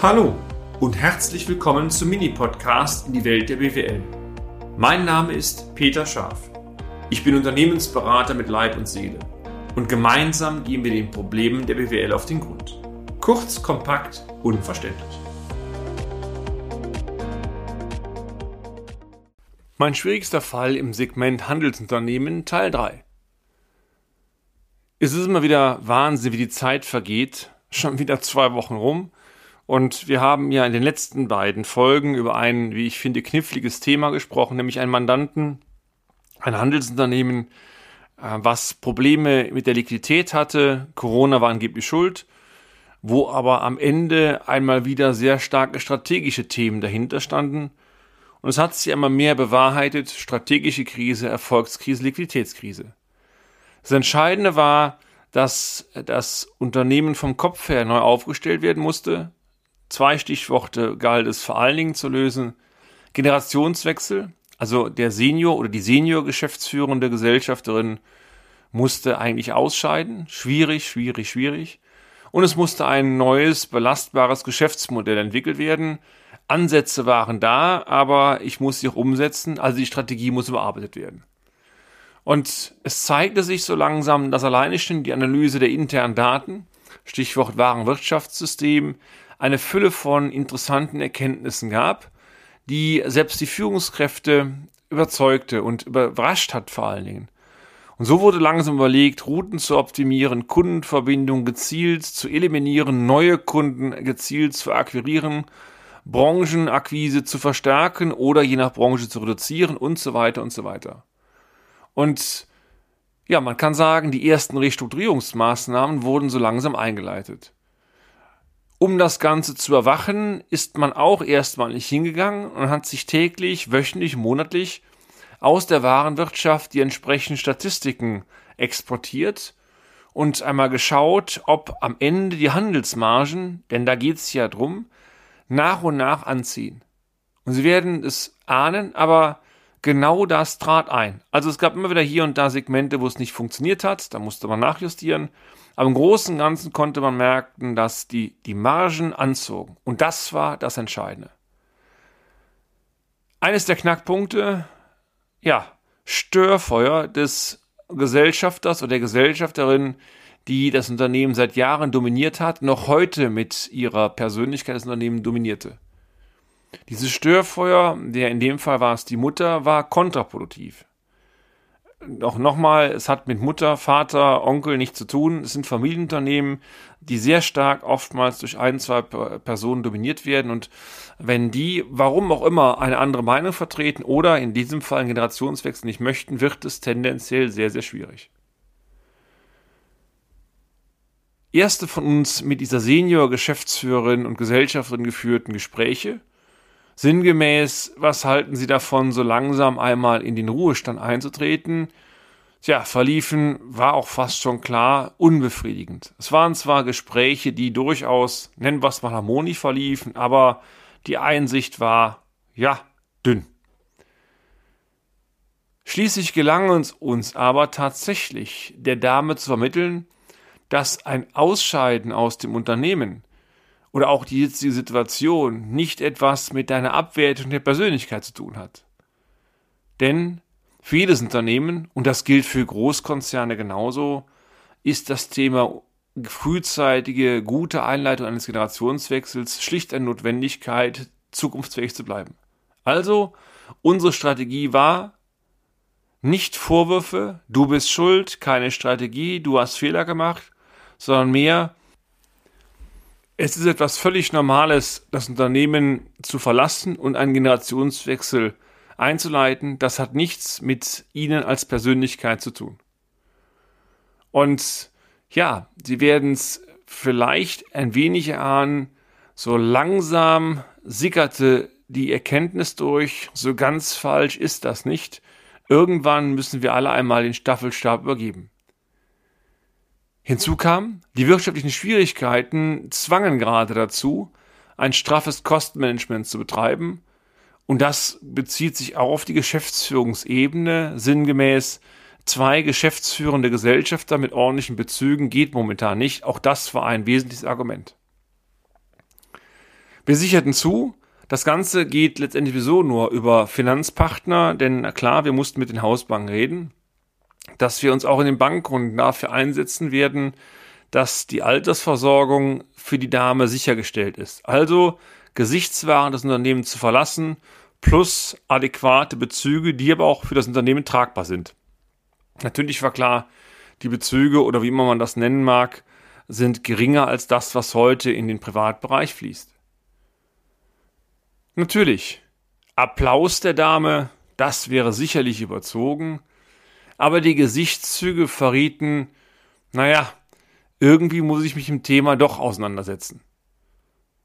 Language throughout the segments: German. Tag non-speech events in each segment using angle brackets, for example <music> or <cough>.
Hallo und herzlich willkommen zum Mini-Podcast in die Welt der BWL. Mein Name ist Peter Scharf. Ich bin Unternehmensberater mit Leib und Seele und gemeinsam gehen wir den Problemen der BWL auf den Grund. Kurz, kompakt, unverständlich. Mein schwierigster Fall im Segment Handelsunternehmen Teil 3. Es ist immer wieder Wahnsinn, wie die Zeit vergeht. Schon wieder zwei Wochen rum und wir haben ja in den letzten beiden Folgen über ein, wie ich finde, kniffliges Thema gesprochen, nämlich einen Mandanten, ein Handelsunternehmen, äh, was Probleme mit der Liquidität hatte. Corona war angeblich schuld, wo aber am Ende einmal wieder sehr starke strategische Themen dahinter standen. Und es hat sich einmal mehr bewahrheitet, strategische Krise, Erfolgskrise, Liquiditätskrise. Das Entscheidende war, dass das Unternehmen vom Kopf her neu aufgestellt werden musste, Zwei Stichworte galt es vor allen Dingen zu lösen. Generationswechsel, also der Senior oder die Senior-geschäftsführende Gesellschafterin musste eigentlich ausscheiden. Schwierig, schwierig, schwierig. Und es musste ein neues, belastbares Geschäftsmodell entwickelt werden. Ansätze waren da, aber ich muss sie auch umsetzen, also die Strategie muss überarbeitet werden. Und es zeigte sich so langsam, dass alleine schon die Analyse der internen Daten, Stichwort Warenwirtschaftssystem, eine Fülle von interessanten Erkenntnissen gab, die selbst die Führungskräfte überzeugte und überrascht hat vor allen Dingen. Und so wurde langsam überlegt, Routen zu optimieren, Kundenverbindungen gezielt zu eliminieren, neue Kunden gezielt zu akquirieren, Branchenakquise zu verstärken oder je nach Branche zu reduzieren und so weiter und so weiter. Und ja, man kann sagen, die ersten Restrukturierungsmaßnahmen wurden so langsam eingeleitet. Um das Ganze zu erwachen, ist man auch erstmal nicht hingegangen und hat sich täglich, wöchentlich, monatlich aus der Warenwirtschaft die entsprechenden Statistiken exportiert und einmal geschaut, ob am Ende die Handelsmargen, denn da geht's ja drum, nach und nach anziehen. Und Sie werden es ahnen, aber genau das trat ein. Also es gab immer wieder hier und da Segmente, wo es nicht funktioniert hat, da musste man nachjustieren. Aber im Großen und Ganzen konnte man merken, dass die, die Margen anzogen. Und das war das Entscheidende. Eines der Knackpunkte, ja, Störfeuer des Gesellschafters oder der Gesellschafterin, die das Unternehmen seit Jahren dominiert hat, noch heute mit ihrer Persönlichkeit das Unternehmen dominierte. Dieses Störfeuer, der in dem Fall war es die Mutter, war kontraproduktiv auch nochmal, es hat mit Mutter, Vater, Onkel nichts zu tun. Es sind Familienunternehmen, die sehr stark oftmals durch ein, zwei Personen dominiert werden. Und wenn die, warum auch immer, eine andere Meinung vertreten oder in diesem Fall einen Generationswechsel nicht möchten, wird es tendenziell sehr, sehr schwierig. Erste von uns mit dieser Senior-Geschäftsführerin und Gesellschafterin geführten Gespräche Sinngemäß, was halten Sie davon, so langsam einmal in den Ruhestand einzutreten? Tja, verliefen, war auch fast schon klar, unbefriedigend. Es waren zwar Gespräche, die durchaus, nennen wir es mal harmonisch verliefen, aber die Einsicht war, ja, dünn. Schließlich gelang uns uns aber tatsächlich der Dame zu vermitteln, dass ein Ausscheiden aus dem Unternehmen oder auch die jetzige Situation nicht etwas mit deiner Abwertung der Persönlichkeit zu tun hat. Denn für jedes Unternehmen, und das gilt für Großkonzerne genauso, ist das Thema frühzeitige, gute Einleitung eines Generationswechsels schlicht eine Notwendigkeit, zukunftsfähig zu bleiben. Also, unsere Strategie war, nicht Vorwürfe, du bist schuld, keine Strategie, du hast Fehler gemacht, sondern mehr, es ist etwas völlig Normales, das Unternehmen zu verlassen und einen Generationswechsel einzuleiten. Das hat nichts mit Ihnen als Persönlichkeit zu tun. Und ja, Sie werden es vielleicht ein wenig erahnen, so langsam sickerte die Erkenntnis durch, so ganz falsch ist das nicht. Irgendwann müssen wir alle einmal den Staffelstab übergeben. Hinzu kam, die wirtschaftlichen Schwierigkeiten zwangen gerade dazu, ein straffes Kostenmanagement zu betreiben. Und das bezieht sich auch auf die Geschäftsführungsebene. Sinngemäß zwei geschäftsführende Gesellschafter mit ordentlichen Bezügen geht momentan nicht. Auch das war ein wesentliches Argument. Wir sicherten zu, das Ganze geht letztendlich sowieso nur über Finanzpartner, denn klar, wir mussten mit den Hausbanken reden, dass wir uns auch in den Bankrunden dafür einsetzen werden, dass die Altersversorgung für die Dame sichergestellt ist. Also Gesichtswaren des Unternehmens zu verlassen, plus adäquate Bezüge, die aber auch für das Unternehmen tragbar sind. Natürlich war klar, die Bezüge oder wie immer man das nennen mag, sind geringer als das, was heute in den Privatbereich fließt. Natürlich, Applaus der Dame, das wäre sicherlich überzogen, aber die Gesichtszüge verrieten, naja, irgendwie muss ich mich im Thema doch auseinandersetzen.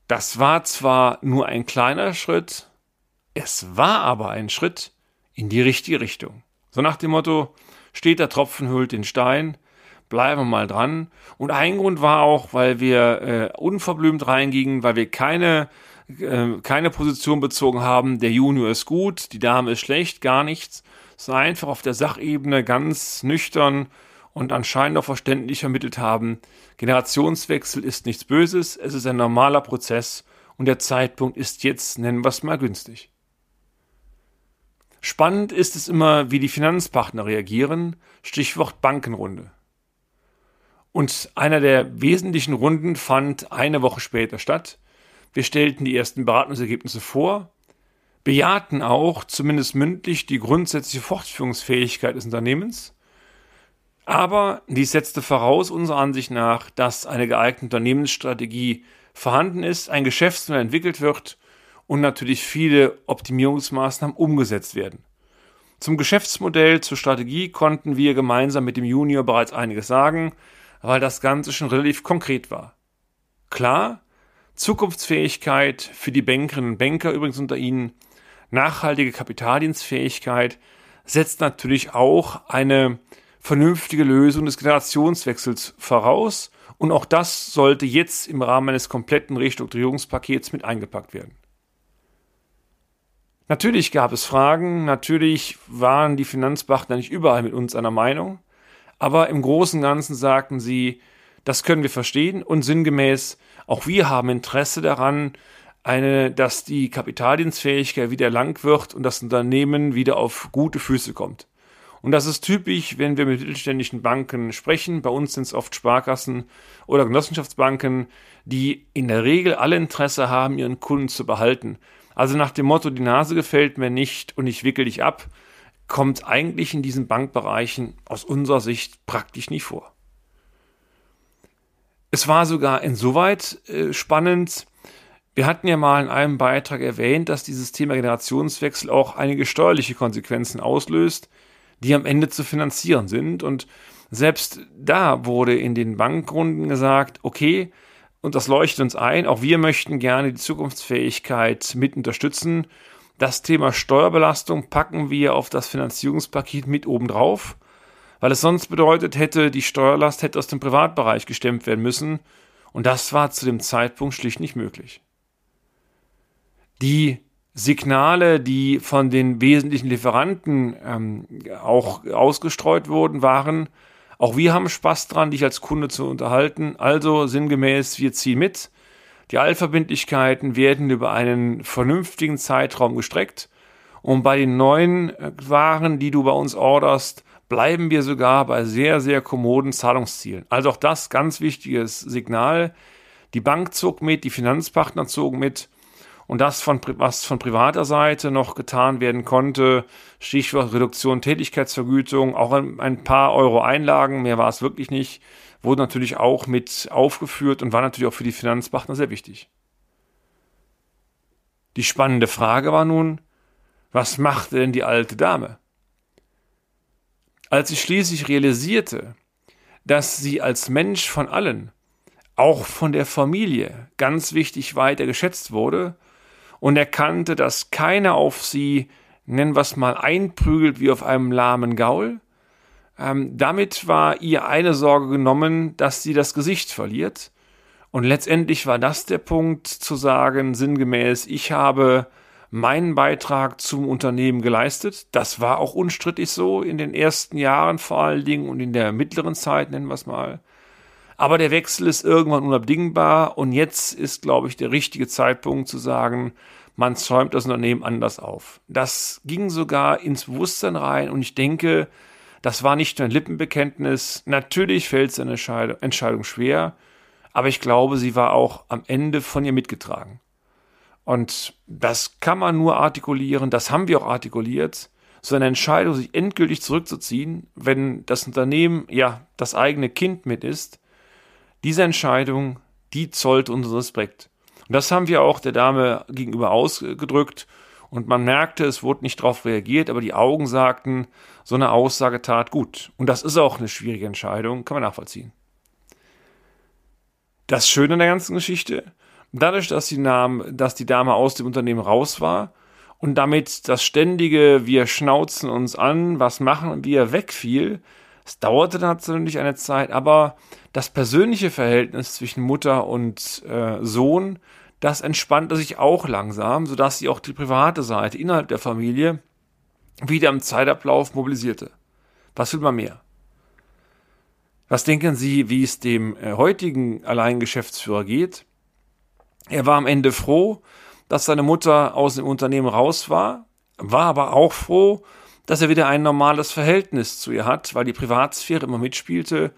Das war zwar nur ein kleiner Schritt, es war aber ein Schritt in die richtige Richtung. So nach dem Motto, steht der Tropfen hüllt den Stein, bleiben wir mal dran. Und ein Grund war auch, weil wir äh, unverblümt reingingen, weil wir keine, äh, keine Position bezogen haben, der Junior ist gut, die Dame ist schlecht, gar nichts. War einfach auf der Sachebene ganz nüchtern und anscheinend auch verständlich vermittelt haben, Generationswechsel ist nichts Böses, es ist ein normaler Prozess und der Zeitpunkt ist jetzt, nennen wir es mal günstig. Spannend ist es immer, wie die Finanzpartner reagieren, Stichwort Bankenrunde. Und einer der wesentlichen Runden fand eine Woche später statt. Wir stellten die ersten Beratungsergebnisse vor, bejahten auch, zumindest mündlich, die grundsätzliche Fortführungsfähigkeit des Unternehmens aber dies setzte voraus, unserer Ansicht nach, dass eine geeignete Unternehmensstrategie vorhanden ist, ein Geschäftsmodell entwickelt wird und natürlich viele Optimierungsmaßnahmen umgesetzt werden. Zum Geschäftsmodell, zur Strategie konnten wir gemeinsam mit dem Junior bereits einiges sagen, weil das Ganze schon relativ konkret war. Klar, Zukunftsfähigkeit für die Bankerinnen und Banker übrigens unter Ihnen, nachhaltige Kapitaldienstfähigkeit setzt natürlich auch eine vernünftige Lösung des Generationswechsels voraus. Und auch das sollte jetzt im Rahmen eines kompletten Restrukturierungspakets mit eingepackt werden. Natürlich gab es Fragen, natürlich waren die Finanzpartner nicht überall mit uns einer Meinung, aber im Großen und Ganzen sagten sie, das können wir verstehen. Und sinngemäß, auch wir haben Interesse daran, eine, dass die Kapitaldienstfähigkeit wieder lang wird und das Unternehmen wieder auf gute Füße kommt. Und das ist typisch, wenn wir mit mittelständischen Banken sprechen. Bei uns sind es oft Sparkassen oder Genossenschaftsbanken, die in der Regel alle Interesse haben, ihren Kunden zu behalten. Also nach dem Motto, die Nase gefällt mir nicht und ich wickel dich ab, kommt eigentlich in diesen Bankbereichen aus unserer Sicht praktisch nie vor. Es war sogar insoweit äh, spannend, wir hatten ja mal in einem Beitrag erwähnt, dass dieses Thema Generationswechsel auch einige steuerliche Konsequenzen auslöst die am Ende zu finanzieren sind. Und selbst da wurde in den Bankrunden gesagt, okay, und das leuchtet uns ein, auch wir möchten gerne die Zukunftsfähigkeit mit unterstützen. Das Thema Steuerbelastung packen wir auf das Finanzierungspaket mit oben drauf, weil es sonst bedeutet hätte, die Steuerlast hätte aus dem Privatbereich gestemmt werden müssen. Und das war zu dem Zeitpunkt schlicht nicht möglich. Die Signale, die von den wesentlichen Lieferanten ähm, auch ausgestreut wurden, waren, auch wir haben Spaß dran, dich als Kunde zu unterhalten. Also sinngemäß, wir ziehen mit. Die Allverbindlichkeiten werden über einen vernünftigen Zeitraum gestreckt. Und bei den neuen äh, Waren, die du bei uns orderst, bleiben wir sogar bei sehr, sehr kommoden Zahlungszielen. Also auch das ganz wichtiges Signal. Die Bank zog mit, die Finanzpartner zogen mit und das, von, was von privater Seite noch getan werden konnte, Stichwort Reduktion Tätigkeitsvergütung, auch ein, paar Euro Einlagen, mehr war es wirklich nicht, wurde natürlich auch mit aufgeführt und war natürlich auch für die Finanzpartner sehr wichtig. Die spannende Frage war nun, was machte denn die alte Dame? Als sie schließlich realisierte, dass sie als Mensch von allen, auch von der Familie, ganz wichtig weiter geschätzt wurde, und erkannte, dass keiner auf sie, nennen wir es mal, einprügelt wie auf einem lahmen Gaul. Ähm, damit war ihr eine Sorge genommen, dass sie das Gesicht verliert. Und letztendlich war das der Punkt zu sagen, sinngemäß, ich habe meinen Beitrag zum Unternehmen geleistet. Das war auch unstrittig so in den ersten Jahren vor allen Dingen und in der mittleren Zeit, nennen wir es mal. Aber der Wechsel ist irgendwann unabdingbar und jetzt ist, glaube ich, der richtige Zeitpunkt zu sagen, man zäumt das Unternehmen anders auf. Das ging sogar ins Bewusstsein rein und ich denke, das war nicht nur ein Lippenbekenntnis. Natürlich fällt es eine Entscheidung schwer, aber ich glaube, sie war auch am Ende von ihr mitgetragen. Und das kann man nur artikulieren, das haben wir auch artikuliert. So eine Entscheidung, sich endgültig zurückzuziehen, wenn das Unternehmen ja das eigene Kind mit ist, diese Entscheidung, die zollt unseren Respekt. Und das haben wir auch der Dame gegenüber ausgedrückt. Und man merkte, es wurde nicht darauf reagiert, aber die Augen sagten, so eine Aussage tat gut. Und das ist auch eine schwierige Entscheidung, kann man nachvollziehen. Das Schöne an der ganzen Geschichte, dadurch, dass die, Dame, dass die Dame aus dem Unternehmen raus war und damit das ständige, wir schnauzen uns an, was machen wir wegfiel, es dauerte natürlich eine Zeit, aber das persönliche Verhältnis zwischen Mutter und äh, Sohn, das entspannte sich auch langsam, sodass sie auch die private Seite innerhalb der Familie wieder im Zeitablauf mobilisierte. Was will man mehr? Was denken Sie, wie es dem äh, heutigen Alleingeschäftsführer geht? Er war am Ende froh, dass seine Mutter aus dem Unternehmen raus war, war aber auch froh, dass er wieder ein normales Verhältnis zu ihr hat, weil die Privatsphäre immer mitspielte.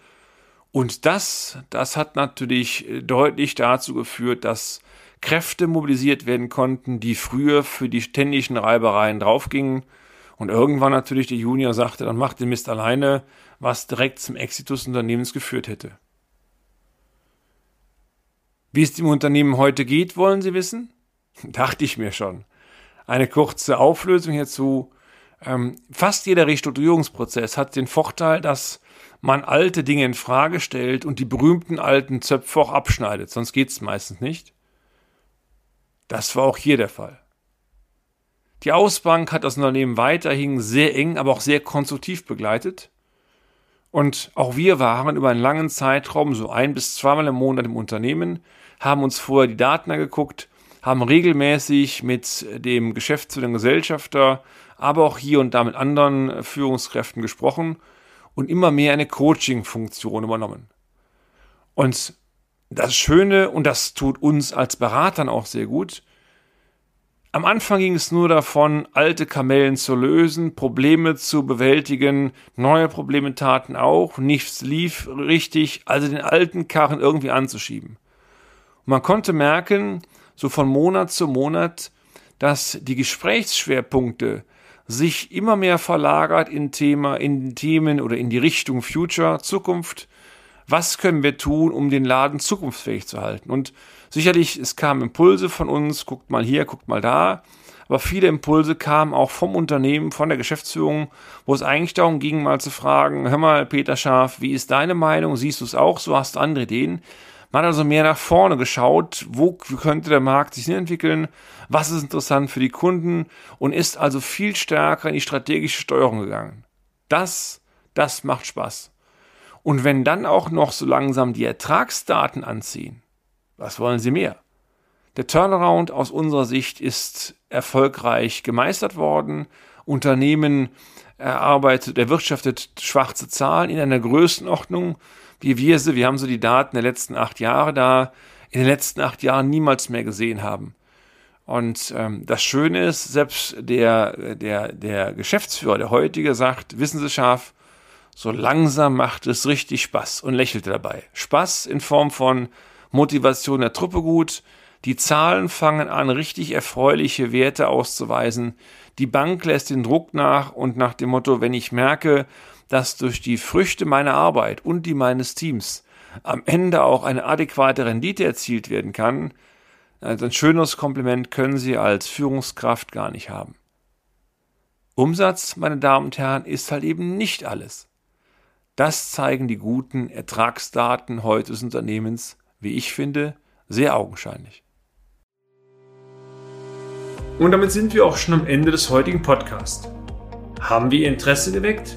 Und das, das hat natürlich äh, deutlich dazu geführt, dass Kräfte mobilisiert werden konnten, die früher für die ständigen Reibereien draufgingen. Und irgendwann natürlich der Junior sagte, dann macht den Mist alleine, was direkt zum Exitus des Unternehmens geführt hätte. Wie es dem Unternehmen heute geht, wollen Sie wissen? <laughs> Dachte ich mir schon. Eine kurze Auflösung hierzu. Ähm, fast jeder Restrukturierungsprozess hat den Vorteil, dass man alte Dinge in Frage stellt und die berühmten alten Zöpfe auch abschneidet, sonst geht es meistens nicht. Das war auch hier der Fall. Die Ausbank hat das Unternehmen weiterhin sehr eng, aber auch sehr konstruktiv begleitet. Und auch wir waren über einen langen Zeitraum, so ein bis zweimal im Monat im Unternehmen, haben uns vorher die Daten angeguckt, haben regelmäßig mit dem Geschäftsführer, dem Gesellschafter, aber auch hier und da mit anderen Führungskräften gesprochen und immer mehr eine Coaching-Funktion übernommen. Und das Schöne, und das tut uns als Beratern auch sehr gut, am Anfang ging es nur davon, alte Kamellen zu lösen, Probleme zu bewältigen, neue Probleme taten auch, nichts lief richtig, also den alten Karren irgendwie anzuschieben. Und man konnte merken, so von Monat zu Monat, dass die Gesprächsschwerpunkte sich immer mehr verlagert in Thema, in Themen oder in die Richtung Future, Zukunft. Was können wir tun, um den Laden zukunftsfähig zu halten? Und Sicherlich, es kamen Impulse von uns, guckt mal hier, guckt mal da, aber viele Impulse kamen auch vom Unternehmen, von der Geschäftsführung, wo es eigentlich darum ging, mal zu fragen, hör mal, Peter Scharf, wie ist deine Meinung? Siehst du es auch so? Hast du andere Ideen? Man hat also mehr nach vorne geschaut, wo könnte der Markt sich entwickeln, was ist interessant für die Kunden und ist also viel stärker in die strategische Steuerung gegangen. Das, das macht Spaß. Und wenn dann auch noch so langsam die Ertragsdaten anziehen, was wollen Sie mehr? Der Turnaround aus unserer Sicht ist erfolgreich gemeistert worden. Unternehmen erarbeitet, erwirtschaftet schwarze Zahlen in einer Größenordnung, wie wir sie, wir haben so die Daten der letzten acht Jahre da, in den letzten acht Jahren niemals mehr gesehen haben. Und ähm, das Schöne ist, selbst der, der, der Geschäftsführer, der heutige, sagt, wissen Sie scharf, so langsam macht es richtig Spaß und lächelte dabei. Spaß in Form von Motivation der Truppe gut. Die Zahlen fangen an, richtig erfreuliche Werte auszuweisen. Die Bank lässt den Druck nach und nach dem Motto, wenn ich merke, dass durch die Früchte meiner Arbeit und die meines Teams am Ende auch eine adäquate Rendite erzielt werden kann, also ein schönes Kompliment können Sie als Führungskraft gar nicht haben. Umsatz, meine Damen und Herren, ist halt eben nicht alles. Das zeigen die guten Ertragsdaten heute des Unternehmens wie ich finde, sehr augenscheinlich. Und damit sind wir auch schon am Ende des heutigen Podcasts. Haben wir Ihr Interesse geweckt?